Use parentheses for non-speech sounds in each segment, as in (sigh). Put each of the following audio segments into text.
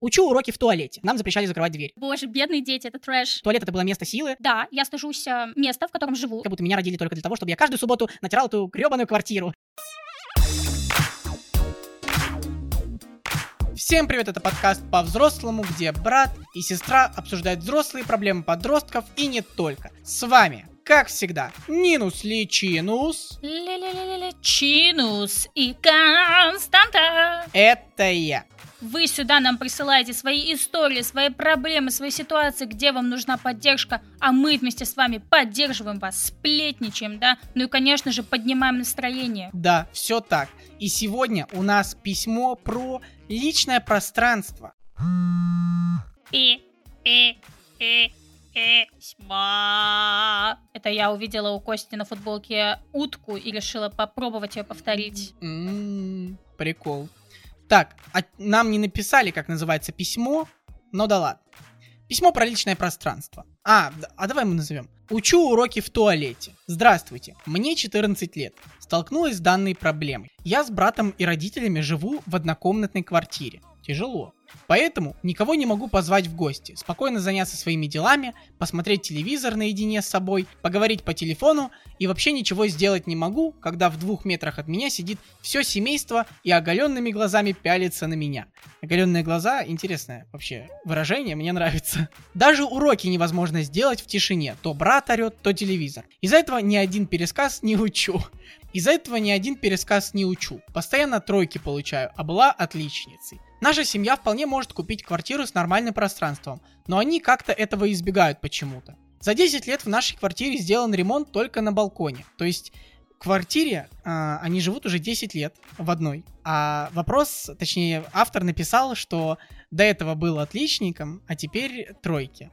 Учу уроки в туалете. Нам запрещали закрывать дверь. Боже, бедные дети, это трэш. Туалет это было место силы. Да, я стажусь э, место, в котором живу. Как будто меня родили только для того, чтобы я каждую субботу натирал эту гребаную квартиру. Всем привет, это подкаст по-взрослому, где брат и сестра обсуждают взрослые проблемы подростков и не только. С вами, как всегда, Нинус Личинус. Ле-ле-ле-ле, Чинус и Константа. Это я. Вы сюда нам присылаете свои истории, свои проблемы, свои ситуации, где вам нужна поддержка, а мы вместе с вами поддерживаем вас, сплетничаем, да? Ну и, конечно же, поднимаем настроение. Да, все так. И сегодня у нас письмо про личное пространство. И, и, и, письма. Это я увидела у Кости на футболке утку и решила попробовать ее повторить. М, Прикол. Так, а нам не написали, как называется письмо, но да ладно. Письмо про личное пространство. А, а давай мы назовем. Учу уроки в туалете. Здравствуйте, мне 14 лет. Столкнулась с данной проблемой. Я с братом и родителями живу в однокомнатной квартире. Тяжело. Поэтому никого не могу позвать в гости, спокойно заняться своими делами, посмотреть телевизор наедине с собой, поговорить по телефону и вообще ничего сделать не могу, когда в двух метрах от меня сидит все семейство и оголенными глазами пялится на меня. Оголенные глаза, интересное вообще выражение, мне нравится. Даже уроки невозможно сделать в тишине, то брат орет, то телевизор. Из-за этого ни один пересказ не учу. Из-за этого ни один пересказ не учу. Постоянно тройки получаю, а была отличницей. Наша семья вполне может купить квартиру с нормальным пространством, но они как-то этого избегают почему-то. За 10 лет в нашей квартире сделан ремонт только на балконе. То есть квартире а, они живут уже 10 лет в одной. А вопрос, точнее, автор написал, что до этого был отличником, а теперь тройки.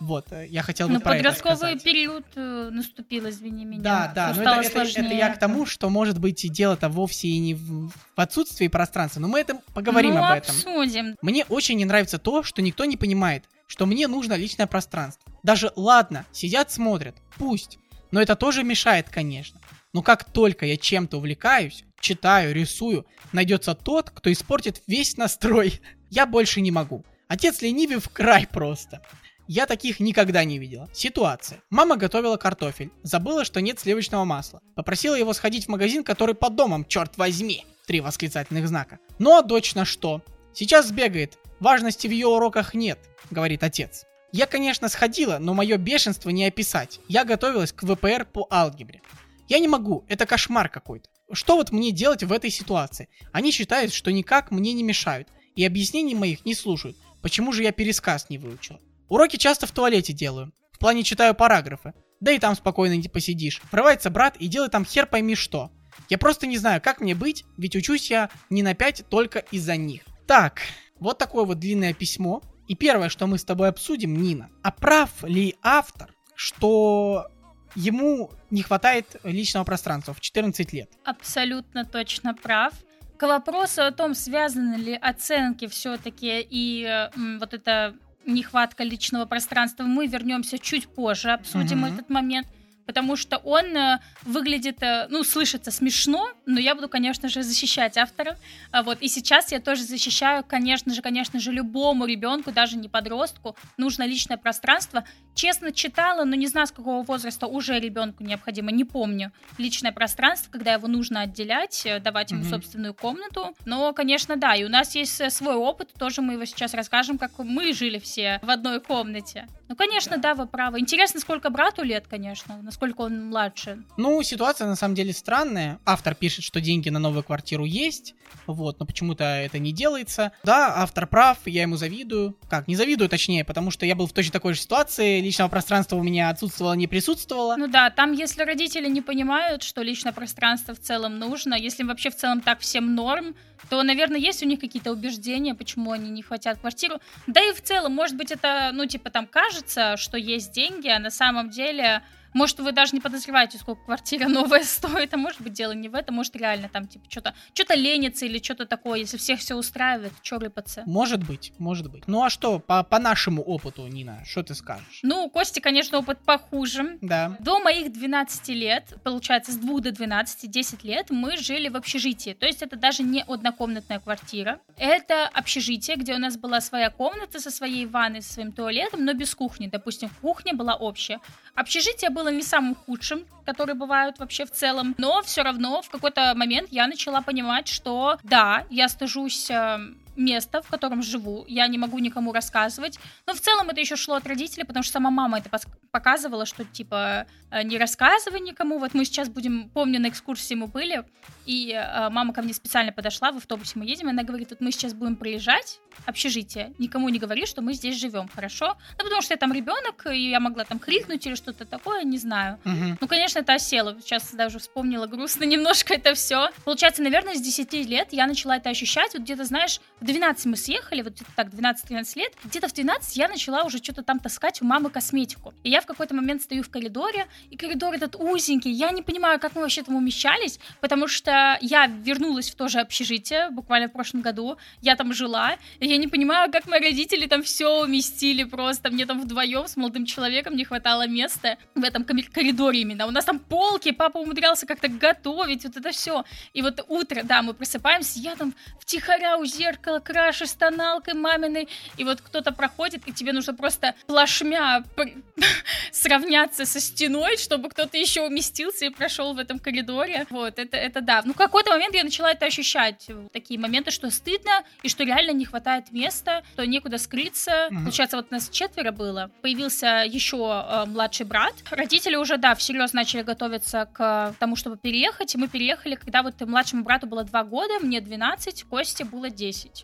Вот, э, я хотел бы Ну, про это подростковый период э, наступил, извини меня. Да, да, но это, это- это сложнее. я к тому, что может быть и дело-то вовсе и не в, в отсутствии пространства, но мы это поговорим ну, об этом. обсудим. Мне очень не нравится то, что никто не понимает, что мне нужно личное пространство. Даже ладно, сидят, смотрят, пусть, но это тоже мешает, конечно. Но как только я чем-то увлекаюсь, читаю, рисую, найдется тот, кто испортит весь настрой. (laughs) Я больше не могу. Отец ленивый в край просто. Я таких никогда не видела. Ситуация. Мама готовила картофель. Забыла, что нет сливочного масла. Попросила его сходить в магазин, который под домом, черт возьми. Три восклицательных знака. Ну а дочь на что? Сейчас сбегает. Важности в ее уроках нет, говорит отец. Я, конечно, сходила, но мое бешенство не описать. Я готовилась к ВПР по алгебре. Я не могу, это кошмар какой-то. Что вот мне делать в этой ситуации? Они считают, что никак мне не мешают, и объяснений моих не слушают. Почему же я пересказ не выучил? Уроки часто в туалете делаю. В плане читаю параграфы. Да и там спокойно не посидишь. Врывается брат и делает там хер пойми что. Я просто не знаю, как мне быть, ведь учусь я не на 5 только из-за них. Так, вот такое вот длинное письмо. И первое, что мы с тобой обсудим, Нина. А прав ли автор, что ему не хватает личного пространства в 14 лет? Абсолютно точно прав. К вопросу о том, связаны ли оценки все-таки и э, м, вот эта нехватка личного пространства, мы вернемся чуть позже, обсудим Мгм. этот момент. Потому что он э, выглядит, э, ну, слышится смешно, но я буду, конечно же, защищать автора. А вот, и сейчас я тоже защищаю, конечно же, конечно же, любому ребенку, даже не подростку, нужно личное пространство. Честно читала, но не знаю, с какого возраста уже ребенку необходимо, не помню. Личное пространство, когда его нужно отделять, э, давать ему Мгм. собственную комнату. Но, конечно, да, и у нас есть свой опыт, тоже мы его сейчас расскажем, как мы жили все в одной комнате. Ну, конечно, да, вы правы. Интересно, сколько брату лет, конечно, насколько он младше. Ну, ситуация на самом деле странная. Автор пишет, что деньги на новую квартиру есть, вот, но почему-то это не делается. Да, автор прав, я ему завидую. Как, не завидую, точнее, потому что я был в точно такой же ситуации, личного пространства у меня отсутствовало, не присутствовало. Ну да, там, если родители не понимают, что личное пространство в целом нужно, если вообще в целом так всем норм, то, наверное, есть у них какие-то убеждения, почему они не хотят квартиру. Да и в целом, может быть, это, ну, типа, там кажется, что есть деньги, а на самом деле Может, вы даже не подозреваете, сколько квартира новая (laughs) стоит, а может быть, дело не в этом, может, реально там, типа, что-то что ленится или что-то такое, если всех все устраивает, что рыпаться? Может быть, может быть. Ну, а что, по, по нашему опыту, Нина, что ты скажешь? Ну, Кости, конечно, опыт похуже. Да. До моих 12 лет, получается, с 2 до 12, 10 лет, мы жили в общежитии. То есть это даже не однокомнатная квартира. Это общежитие, где у нас была своя комната со своей ванной, со своим туалетом, но без кухни. Допустим, кухня была общая. Общежитие было не самым худшим, которые бывают вообще в целом, но все равно в какой-то момент я начала понимать, что да, я стыжусь эм, место, в котором живу, я не могу никому рассказывать. Но в целом это еще шло от родителей, потому что сама мама это показывала, что типа э, не рассказывай никому. Вот мы сейчас будем, помню, на экскурсии мы были, и э, мама ко мне специально подошла, в автобусе мы едем, и она говорит, вот мы сейчас будем приезжать, общежитие, никому не говори, что мы здесь живем, хорошо? Ну, потому что я там ребенок, и я могла там крикнуть или что-то такое, не знаю. Угу. Ну, конечно, это осело. Сейчас даже вспомнила грустно (laughs) немножко это все. Получается, наверное, с 10 лет я начала это ощущать. Вот где-то, знаешь, в 12 мы съехали, вот где-то так, 12-13 лет. Где-то в 12 я начала уже что-то там таскать у мамы косметику. И я в какой-то момент стою в коридоре, и коридор этот узенький. Я не понимаю, как мы вообще там умещались, потому что я вернулась в то же общежитие буквально в прошлом году. Я там жила, и я не понимаю, как мои родители там все уместили просто. Мне там вдвоем с молодым человеком не хватало места в этом коридоре именно. У нас там полки, папа умудрялся как-то готовить, вот это все. И вот утро, да, мы просыпаемся, я там втихаря у зеркала крашу с тоналкой маминой, и вот кто-то проходит, и тебе нужно просто плашмя (laughs) сравняться со стеной, чтобы кто-то еще уместился и прошел в этом коридоре. Вот, это, это да. Ну, какой-то момент я начала это ощущать. Такие моменты, что стыдно, и что реально не хватает места, что некуда скрыться. Mm-hmm. Получается, вот нас четверо было. Появился еще э, младший брат. Родители уже, да, всерьез начали готовиться к тому, чтобы переехать. И мы переехали, когда вот младшему брату было два года, мне 12, Косте было 10.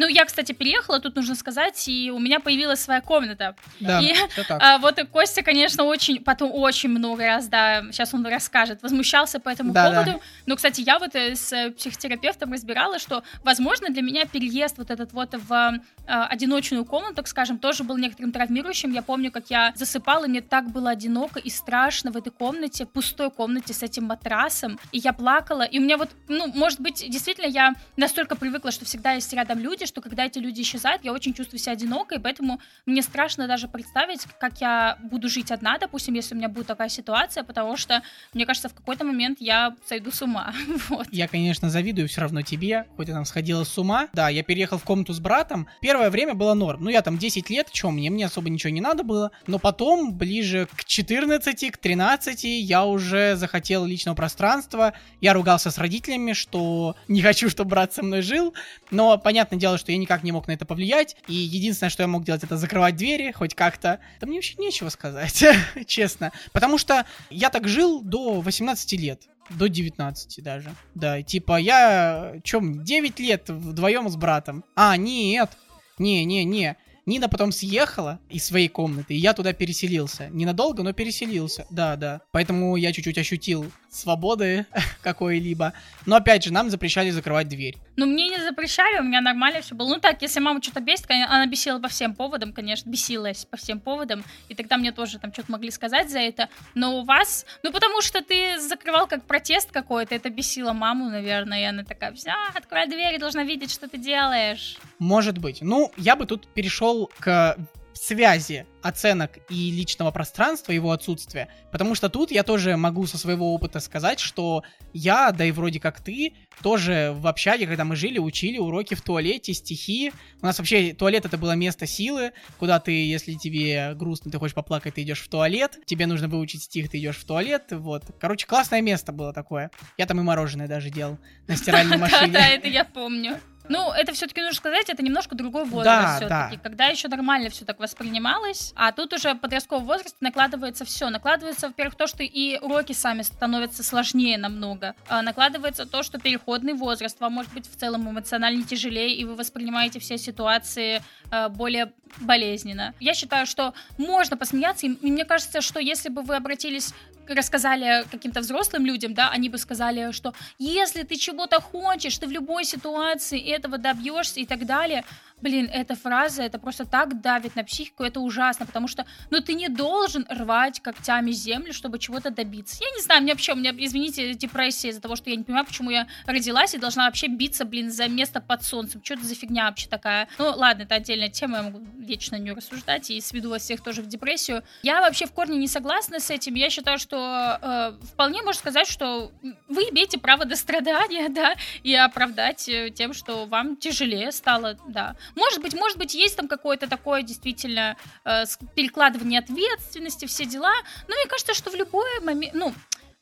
Ну, я, кстати, переехала, тут нужно сказать, и у меня появилась своя комната. Да, и (laughs) а, вот и Костя, конечно, очень, потом очень много раз, да, сейчас он расскажет, возмущался по этому да, поводу. Да. Но, кстати, я вот э, с психотерапевтом разбирала, что, возможно, для меня переезд вот этот вот в а, одиночную комнату, так скажем, тоже был некоторым травмирующим. Я помню, как я засыпала, и мне так было одиноко и страшно в этой комнате, пустой комнате с этим матрасом, и я плакала, и у меня вот, ну, может быть, действительно, я настолько привыкла, что всегда есть рядом люди, что когда эти люди исчезают, я очень чувствую себя одинокой, поэтому мне страшно даже представить, как я буду жить одна, допустим, если у меня будет такая ситуация, потому что, мне кажется, в какой-то момент я сойду с ума. (laughs) вот. Я, конечно, завидую все равно тебе, хоть я сходила с ума. Да, я переехал в комнату с братом. Первое время было норм. Ну, я там 10 лет, что мне, мне особо ничего не надо было. Но потом, ближе к 14, к 13, я уже захотел личного пространства. Я ругался с родителями, что не хочу, чтобы брат со мной жил. Но, понятное дело, что я никак не мог на это повлиять, и единственное, что я мог делать, это закрывать двери, хоть как-то. Да мне вообще нечего сказать, (laughs) честно. Потому что я так жил до 18 лет. До 19 даже. Да, типа я, чем, 9 лет вдвоем с братом. А, нет, не-не-не. Нина потом съехала из своей комнаты, и я туда переселился. Ненадолго, но переселился. Да, да. Поэтому я чуть-чуть ощутил свободы (laughs) какой-либо. Но опять же, нам запрещали закрывать дверь. Ну, мне не запрещали, у меня нормально все было. Ну так, если мама что-то бесит, она бесила по всем поводам, конечно, бесилась по всем поводам. И тогда мне тоже там что-то могли сказать за это. Но у вас, ну потому что ты закрывал как протест какой-то, это бесило маму, наверное, и она такая, все, открой дверь, должна видеть, что ты делаешь. Может быть. Ну, я бы тут перешел к связи оценок и личного пространства, его отсутствия, потому что тут я тоже могу со своего опыта сказать, что я, да и вроде как ты, тоже в общаге, когда мы жили, учили уроки в туалете, стихи. У нас вообще туалет это было место силы, куда ты, если тебе грустно, ты хочешь поплакать, ты идешь в туалет, тебе нужно выучить стих, ты идешь в туалет, вот. Короче, классное место было такое. Я там и мороженое даже делал на стиральной (laughs) машине. Да, это я помню. Ну, это все-таки нужно сказать, это немножко другой возраст да, все-таки, да. когда еще нормально все так воспринималось, а тут уже подростковый возраст накладывается все. Накладывается, во-первых, то, что и уроки сами становятся сложнее намного. А накладывается то, что переходный возраст вам может быть в целом эмоционально тяжелее, и вы воспринимаете все ситуации э, более болезненно. Я считаю, что можно посмеяться, и мне кажется, что если бы вы обратились рассказали каким-то взрослым людям, да, они бы сказали, что если ты чего-то хочешь, ты в любой ситуации этого добьешься и так далее. Блин, эта фраза, это просто так давит на психику, это ужасно, потому что, ну, ты не должен рвать когтями землю, чтобы чего-то добиться. Я не знаю, мне вообще, у меня, извините, депрессия из-за того, что я не понимаю, почему я родилась и должна вообще биться, блин, за место под солнцем. Что это за фигня вообще такая? Ну, ладно, это отдельная тема, я могу вечно не рассуждать и сведу вас всех тоже в депрессию. Я вообще в корне не согласна с этим. Я считаю, что э, вполне можно сказать, что вы имеете право до страдания, (laughs) да, и оправдать э, тем, что вам тяжелее стало, да. Может быть, может быть, есть там какое-то такое действительно э, перекладывание ответственности, все дела. Но мне кажется, что в любой момент, ну,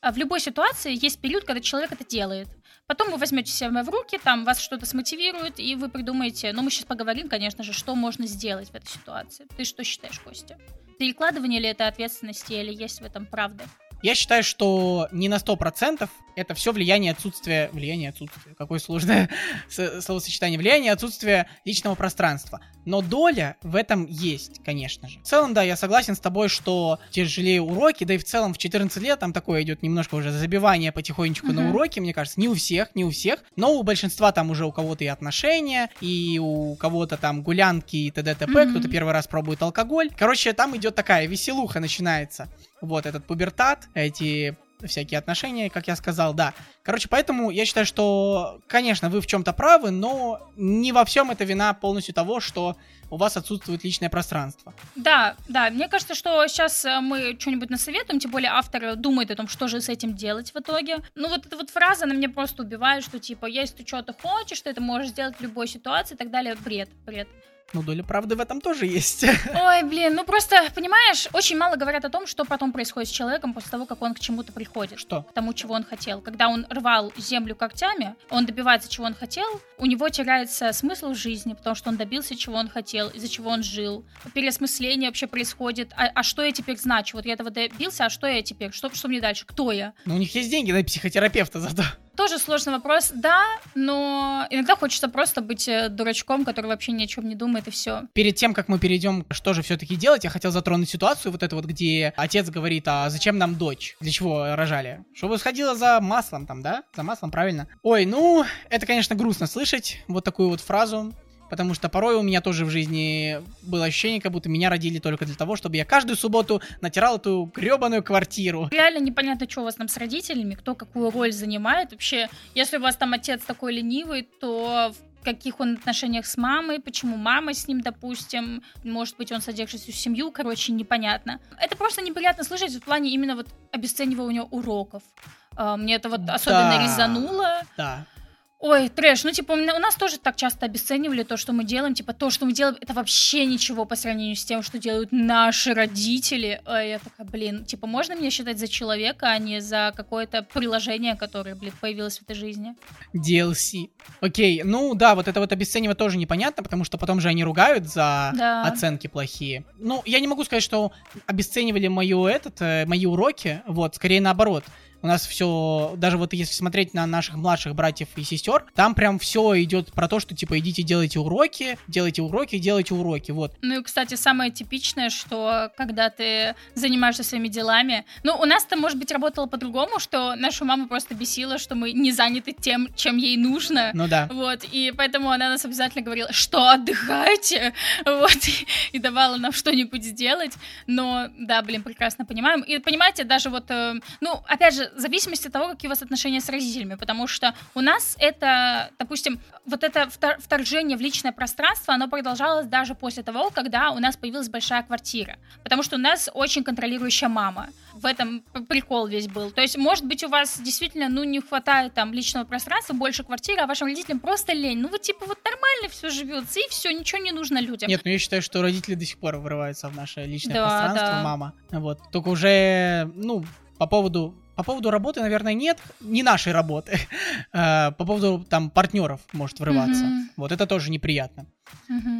в любой ситуации есть период, когда человек это делает. Потом вы возьмете себя в руки, там вас что-то смотивирует, и вы придумаете, ну, мы сейчас поговорим, конечно же, что можно сделать в этой ситуации. Ты что считаешь, Костя? Перекладывание ли это ответственности, или есть в этом правда? Я считаю, что не на 100% это все влияние отсутствия... Влияние отсутствия. Какое сложное (laughs) словосочетание. Влияние отсутствия личного пространства. Но доля в этом есть, конечно же. В целом, да, я согласен с тобой, что тяжелее уроки, да и в целом в 14 лет там такое идет немножко уже забивание потихонечку mm-hmm. на уроки, мне кажется. Не у всех, не у всех, но у большинства там уже у кого-то и отношения, и у кого-то там гулянки и т.д. т.п. Mm-hmm. Кто-то первый раз пробует алкоголь. Короче, там идет такая веселуха начинается. Вот этот пубертат, эти всякие отношения, как я сказал, да. Короче, поэтому я считаю, что, конечно, вы в чем-то правы, но не во всем это вина полностью того, что у вас отсутствует личное пространство. Да, да, мне кажется, что сейчас э, мы что-нибудь насоветуем, тем более автор думает о том, что же с этим делать в итоге. Ну вот эта вот фраза, она меня просто убивает, что типа, если ты что-то хочешь, ты это можешь сделать в любой ситуации и так далее. Бред, бред. Ну, доля правды в этом тоже есть. (laughs) Ой, блин, ну просто, понимаешь, очень мало говорят о том, что потом происходит с человеком после того, как он к чему-то приходит. Что? К тому, чего он хотел. Когда он рвал землю когтями, он добивается, чего он хотел, у него теряется смысл в жизни, потому что он добился, чего он хотел, из-за чего он жил. Переосмысление вообще происходит. А, а что я теперь значу? Вот я этого добился, а что я теперь? Что, что мне дальше? Кто я? Ну, у них есть деньги на психотерапевта зато. Тоже сложный вопрос, да, но иногда хочется просто быть э, дурачком, который вообще ни о чем не думает и все. Перед тем, как мы перейдем, что же все-таки делать, я хотел затронуть ситуацию вот эту вот, где отец говорит, а зачем нам дочь? Для чего рожали? Чтобы сходила за маслом там, да? За маслом, правильно. Ой, ну, это, конечно, грустно слышать вот такую вот фразу. Потому что порой у меня тоже в жизни было ощущение, как будто меня родили только для того, чтобы я каждую субботу натирал эту гребаную квартиру. Реально непонятно, что у вас там с родителями, кто какую роль занимает. Вообще, если у вас там отец такой ленивый, то в каких он отношениях с мамой, почему мама с ним, допустим, может быть, он содержит всю семью, короче, непонятно. Это просто неприятно слышать в плане именно вот обесценивания уроков. А, мне это вот особенно да. резануло. Да. Ой, трэш, ну типа у нас тоже так часто обесценивали то, что мы делаем, типа то, что мы делаем, это вообще ничего по сравнению с тем, что делают наши родители. А я такая, блин, типа можно меня считать за человека, а не за какое-то приложение, которое, блин, появилось в этой жизни? DLC. Окей, ну да, вот это вот обесценивать тоже непонятно, потому что потом же они ругают за да. оценки плохие. Ну, я не могу сказать, что обесценивали мою этот, э, мои уроки, вот, скорее наоборот. У нас все, даже вот если смотреть на наших младших братьев и сестер, там прям все идет про то, что типа идите делайте уроки, делайте уроки, делайте уроки, вот. Ну и, кстати, самое типичное, что когда ты занимаешься своими делами, ну у нас-то, может быть, работало по-другому, что нашу маму просто бесило, что мы не заняты тем, чем ей нужно. Ну да. Вот, и поэтому она нас обязательно говорила, что отдыхайте, (laughs) вот, и, и давала нам что-нибудь сделать, но, да, блин, прекрасно понимаем. И понимаете, даже вот, э, ну, опять же, в зависимости от того, какие у вас отношения с родителями, потому что у нас это, допустим, вот это вторжение в личное пространство, оно продолжалось даже после того, когда у нас появилась большая квартира, потому что у нас очень контролирующая мама. В этом прикол весь был. То есть, может быть, у вас действительно, ну, не хватает там личного пространства, больше квартиры, а вашим родителям просто лень. Ну, вот типа вот нормально все живется, и все, ничего не нужно людям. Нет, ну я считаю, что родители до сих пор вырываются в наше личное да, пространство, да. мама. Вот. Только уже, ну, по поводу по поводу работы, наверное, нет, не нашей работы. (laughs) Э, по поводу там партнеров может врываться. Вот это тоже неприятно.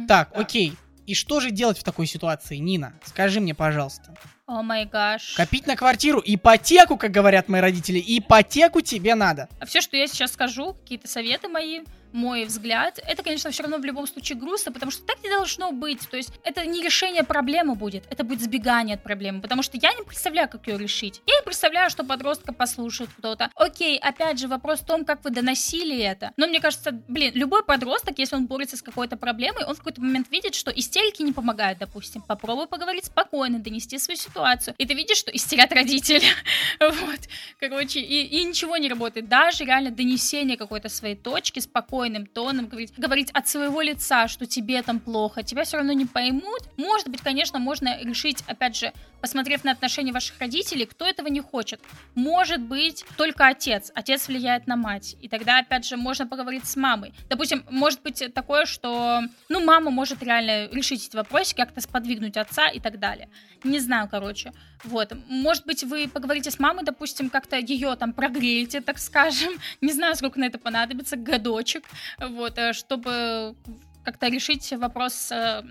Так, окей. И что же делать в такой ситуации, Нина? Скажи мне, пожалуйста. О май гаш. Копить на квартиру, ипотеку, как говорят мои родители, ипотеку тебе надо. А все, что я сейчас скажу, какие-то советы мои, мой взгляд, это, конечно, все равно в любом случае грустно, потому что так не должно быть. То есть это не решение проблемы будет, это будет сбегание от проблемы, потому что я не представляю, как ее решить. Я не представляю, что подростка послушает кто-то. Окей, опять же, вопрос в том, как вы доносили это. Но мне кажется, блин, любой подросток, если он борется с какой-то проблемой, он в какой-то момент видит, что истерики не помогают, допустим. Попробуй поговорить спокойно, донести свою ситуацию. И ты видишь, что истерят родители. (laughs) вот. Короче, и, и ничего не работает. Даже реально донесение какой-то своей точки спокойным тоном говорить, говорить от своего лица, что тебе там плохо, тебя все равно не поймут. Может быть, конечно, можно решить, опять же, посмотрев на отношения ваших родителей, кто этого не хочет. Может быть, только отец. Отец влияет на мать. И тогда, опять же, можно поговорить с мамой. Допустим, может быть такое, что, ну, мама может реально решить эти вопросы, как-то сподвигнуть отца и так далее. Не знаю, короче. Вот. Может быть, вы поговорите с мамой, допустим, как-то ее там прогреете, так скажем. (laughs) Не знаю, сколько на это понадобится, годочек. Вот, э, чтобы как-то решить вопрос э,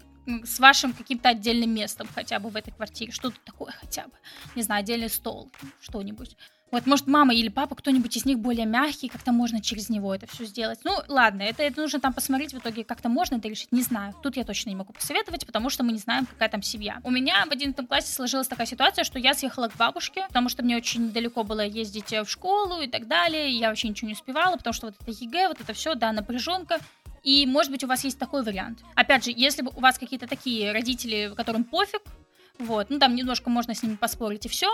с вашим каким-то отдельным местом хотя бы в этой квартире. Что-то такое хотя бы. Не знаю, отдельный стол, что-нибудь. Вот, может, мама или папа, кто-нибудь из них более мягкий, как-то можно через него это все сделать. Ну, ладно, это, это нужно там посмотреть, в итоге как-то можно это решить, не знаю. Тут я точно не могу посоветовать, потому что мы не знаем, какая там семья. У меня в 11 классе сложилась такая ситуация, что я съехала к бабушке, потому что мне очень далеко было ездить в школу и так далее, и я вообще ничего не успевала, потому что вот это ЕГЭ, вот это все, да, напряженка. И, может быть, у вас есть такой вариант. Опять же, если у вас какие-то такие родители, которым пофиг, вот, ну там немножко можно с ними поспорить и все,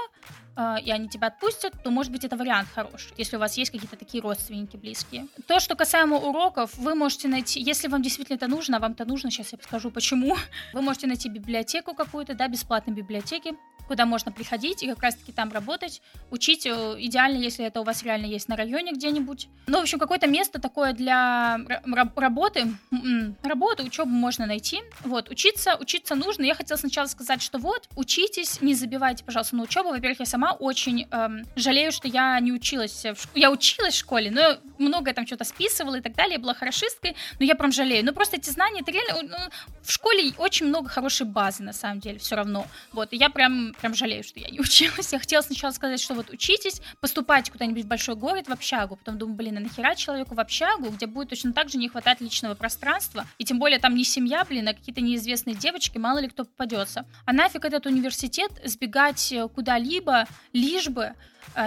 э, и они тебя отпустят, то может быть это вариант хороший, если у вас есть какие-то такие родственники близкие. То, что касаемо уроков, вы можете найти, если вам действительно это нужно, а вам это нужно, сейчас я скажу почему, (laughs) вы можете найти библиотеку какую-то, да, бесплатной библиотеки, куда можно приходить и как раз-таки там работать, учить, э, идеально, если это у вас реально есть на районе где-нибудь. Ну, в общем, какое-то место такое для работы, работы, учебу можно найти. Вот, учиться, учиться нужно. Я хотела сначала сказать, что вот, учитесь, не забивайте, пожалуйста, на учебу. Во-первых, я сама очень эм, жалею, что я не училась. В ш... Я училась в школе, но многое там что-то списывала и так далее, я была хорошисткой, но я прям жалею. Но просто эти знания, это реально... Ну, в школе очень много хорошей базы, на самом деле, все равно. Вот, и я прям прям жалею, что я не (laughs) училась. Я хотела сначала сказать, что вот учитесь, поступайте куда-нибудь в большой город, в общагу. Потом думаю, блин, а нахера человеку в общагу, где будет точно так же не хватать личного пространства. И тем более там не семья, блин, а какие-то неизвестные девочки, мало ли кто попадется. А нафиг этот университет сбегать э, куда-либо, лишь бы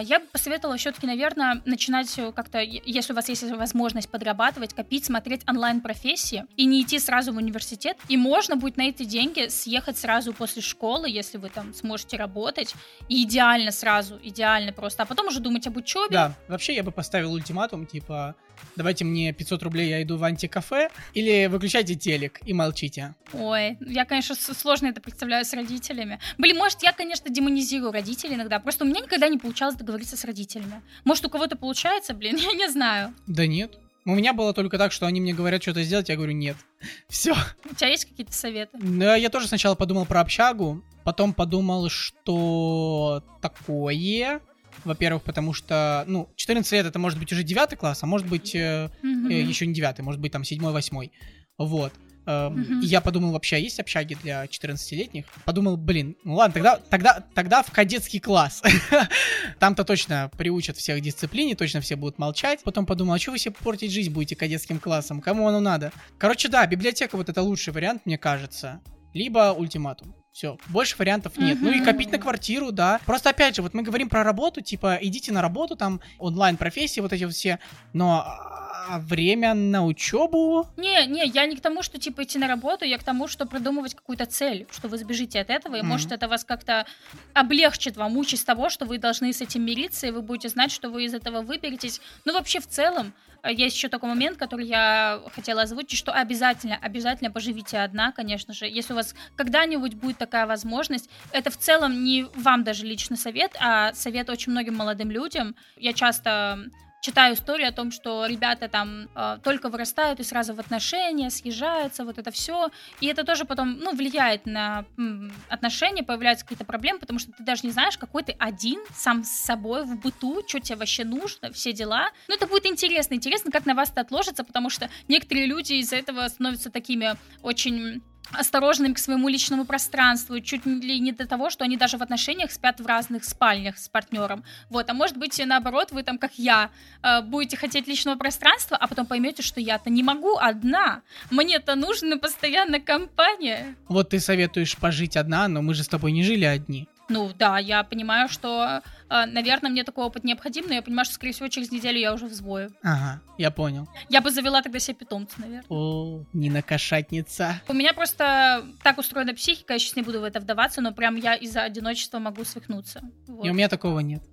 я бы посоветовала все-таки, наверное, начинать как-то, если у вас есть возможность подрабатывать, копить, смотреть онлайн-профессии и не идти сразу в университет. И можно будет на эти деньги съехать сразу после школы, если вы там сможете работать. И идеально сразу, идеально просто. А потом уже думать об учебе. Да, вообще я бы поставил ультиматум, типа, давайте мне 500 рублей, я иду в антикафе, или выключайте телек и молчите. Ой, я, конечно, сложно это представляю с родителями. Блин, может, я, конечно, демонизирую родителей иногда, просто у меня никогда не получалось договориться с родителями. Может, у кого-то получается, блин, (laughs) я не знаю. Да нет. У меня было только так, что они мне говорят что-то сделать, я говорю нет. (laughs) Все. У тебя есть какие-то советы? Да, я тоже сначала подумал про общагу, потом подумал, что такое. Во-первых, потому что, ну, 14 лет это может быть уже 9 класс, а может быть э, mm-hmm. э, еще не 9, может быть там 7-8. Вот. Mm-hmm. И я подумал, вообще а есть общаги для 14-летних? Подумал, блин, ну ладно, тогда, тогда, тогда в кадетский класс. (laughs) Там-то точно приучат всех дисциплине, точно все будут молчать. Потом подумал, а что вы себе портить жизнь будете кадетским классом? Кому оно надо? Короче, да, библиотека вот это лучший вариант, мне кажется. Либо ультиматум. Все, больше вариантов нет. Mm-hmm. Ну и копить на квартиру, да. Просто опять же, вот мы говорим про работу, типа, идите на работу, там, онлайн-профессии, вот эти вот все. Но а время на учебу? Не, не, я не к тому, что типа идти на работу, я к тому, что продумывать какую-то цель, что вы сбежите от этого, и mm-hmm. может это вас как-то облегчит вам участь того, что вы должны с этим мириться, и вы будете знать, что вы из этого выберетесь. Ну вообще в целом, есть еще такой момент, который я хотела озвучить, что обязательно, обязательно поживите одна, конечно же. Если у вас когда-нибудь будет такая возможность, это в целом не вам даже лично совет, а совет очень многим молодым людям. Я часто читаю историю о том, что ребята там э, только вырастают и сразу в отношения, съезжаются, вот это все. И это тоже потом, ну, влияет на м, отношения, появляются какие-то проблемы, потому что ты даже не знаешь, какой ты один, сам с собой в быту, что тебе вообще нужно, все дела. Ну, это будет интересно. Интересно, как на вас это отложится, потому что некоторые люди из-за этого становятся такими очень осторожными к своему личному пространству, чуть ли не до того, что они даже в отношениях спят в разных спальнях с партнером. Вот, а может быть, наоборот, вы там, как я, э, будете хотеть личного пространства, а потом поймете, что я-то не могу одна. Мне-то нужна постоянно компания. Вот ты советуешь пожить одна, но мы же с тобой не жили одни. Ну да, я понимаю, что, э, наверное, мне такой опыт необходим, но я понимаю, что, скорее всего, через неделю я уже взвою. Ага, я понял. Я бы завела тогда себе питомца, наверное. О, Нина кошатница. У меня просто так устроена психика, я сейчас не буду в это вдаваться, но прям я из-за одиночества могу свихнуться. Вот. И у меня такого нет.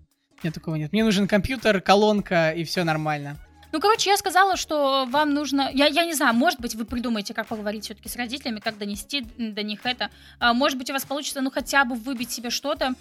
У меня такого нет. Мне нужен компьютер, колонка, и все нормально. Ну, короче, я сказала, что вам нужно... Я, я не знаю, может быть, вы придумаете, как поговорить все-таки с родителями, как донести до них это. А, может быть, у вас получится, ну, хотя бы выбить себе что-то,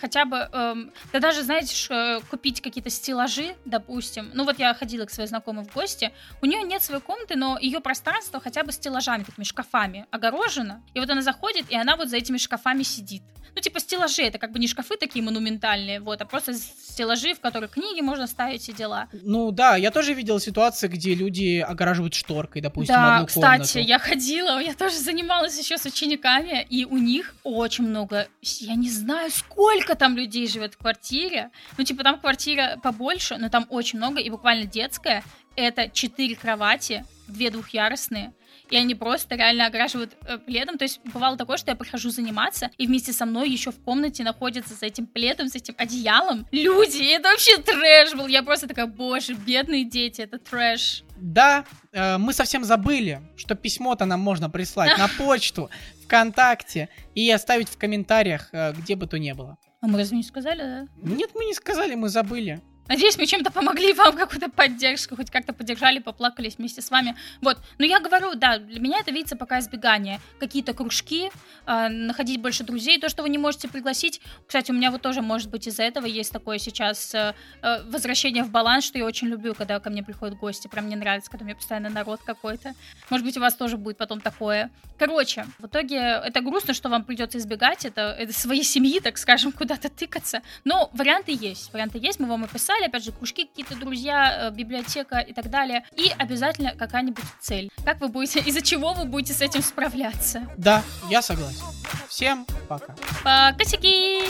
хотя бы... Эм, да даже, знаете, ш, купить какие-то стеллажи, допустим. Ну, вот я ходила к своей знакомой в гости. У нее нет своей комнаты, но ее пространство хотя бы стеллажами, такими шкафами огорожено. И вот она заходит, и она вот за этими шкафами сидит. Ну, типа стеллажи, это как бы не шкафы такие монументальные, вот, а просто стеллажи, в которые книги можно ставить и дела. Ну да, я тоже видел ситуации, где люди огораживают шторкой, допустим, да, одну кстати, комнату. я ходила, (laughs) я тоже занималась еще с учениками, и у них очень много, я не знаю, сколько там людей живет в квартире. Ну, типа, там квартира побольше, но там очень много, и буквально детская. Это четыре кровати, две двухъярусные, и они просто реально ограживают э, пледом. То есть бывало такое, что я прихожу заниматься, и вместе со мной еще в комнате находятся с этим пледом, с этим одеялом люди. И это вообще трэш был. Я просто такая, боже, бедные дети, это трэш. Да, э, мы совсем забыли, что письмо-то нам можно прислать на (laughs) почту, ВКонтакте и оставить в комментариях, э, где бы то ни было. А мы разве не сказали, да? Нет, мы не сказали, мы забыли. Надеюсь, мы чем-то помогли (laughs) вам, какую-то поддержку, хоть как-то поддержали, поплакались вместе с вами. Вот. Но я говорю, да, для меня это видится пока избегание. Какие-то кружки, э, находить больше друзей, то, что вы не можете пригласить. Кстати, у меня вот тоже, может быть, из-за этого есть такое сейчас э, э, возвращение в баланс, что я очень люблю, когда ко мне приходят гости. Прям мне нравится, когда у меня постоянно народ какой-то. Может быть, у вас тоже будет потом такое. Короче, в итоге это грустно, что вам придется избегать это, это своей (laughs) семьи, так скажем, куда-то тыкаться. Но варианты есть. Варианты есть, мы вам описали далее, опять же, кружки какие-то, друзья, э, библиотека и так далее, и обязательно какая-нибудь цель. Как вы будете, (laughs) из-за чего вы будете с этим справляться? Да, я согласен. Всем пока. пока сики